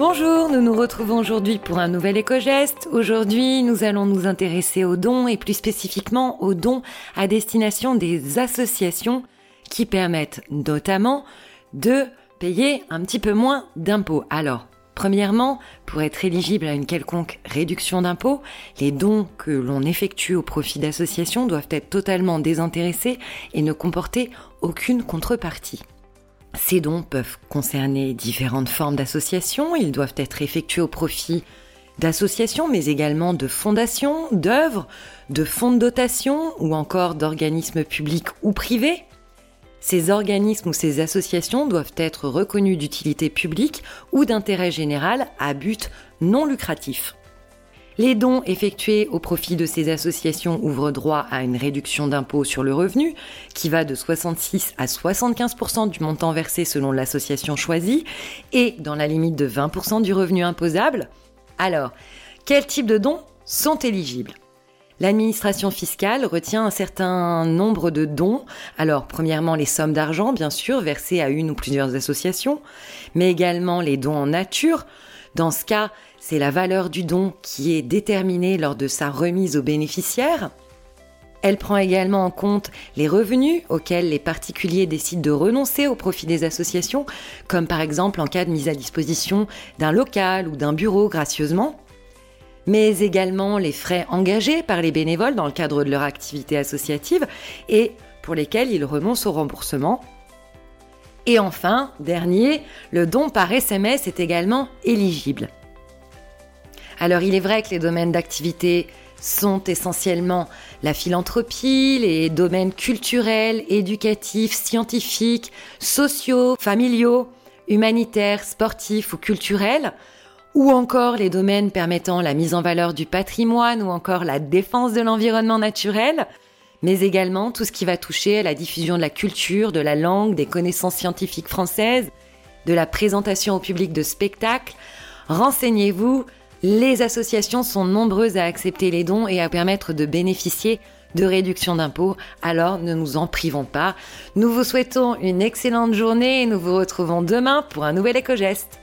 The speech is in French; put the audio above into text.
Bonjour, nous nous retrouvons aujourd'hui pour un nouvel éco-geste. Aujourd'hui, nous allons nous intéresser aux dons et plus spécifiquement aux dons à destination des associations qui permettent notamment de payer un petit peu moins d'impôts. Alors, Premièrement, pour être éligible à une quelconque réduction d'impôts, les dons que l'on effectue au profit d'associations doivent être totalement désintéressés et ne comporter aucune contrepartie. Ces dons peuvent concerner différentes formes d'associations, ils doivent être effectués au profit d'associations, mais également de fondations, d'œuvres, de fonds de dotation ou encore d'organismes publics ou privés. Ces organismes ou ces associations doivent être reconnus d'utilité publique ou d'intérêt général à but non lucratif. Les dons effectués au profit de ces associations ouvrent droit à une réduction d'impôt sur le revenu qui va de 66 à 75% du montant versé selon l'association choisie et dans la limite de 20% du revenu imposable. Alors, quels types de dons sont éligibles? L'administration fiscale retient un certain nombre de dons. Alors, premièrement, les sommes d'argent, bien sûr, versées à une ou plusieurs associations, mais également les dons en nature. Dans ce cas, c'est la valeur du don qui est déterminée lors de sa remise aux bénéficiaires. Elle prend également en compte les revenus auxquels les particuliers décident de renoncer au profit des associations, comme par exemple en cas de mise à disposition d'un local ou d'un bureau gracieusement, mais également les frais engagés par les bénévoles dans le cadre de leur activité associative et pour lesquels ils renoncent au remboursement. Et enfin, dernier, le don par SMS est également éligible. Alors il est vrai que les domaines d'activité sont essentiellement la philanthropie, les domaines culturels, éducatifs, scientifiques, sociaux, familiaux, humanitaires, sportifs ou culturels, ou encore les domaines permettant la mise en valeur du patrimoine ou encore la défense de l'environnement naturel, mais également tout ce qui va toucher à la diffusion de la culture, de la langue, des connaissances scientifiques françaises, de la présentation au public de spectacles. Renseignez-vous, les associations sont nombreuses à accepter les dons et à permettre de bénéficier de réduction d'impôts, alors ne nous en privons pas. Nous vous souhaitons une excellente journée et nous vous retrouvons demain pour un nouvel éco-geste.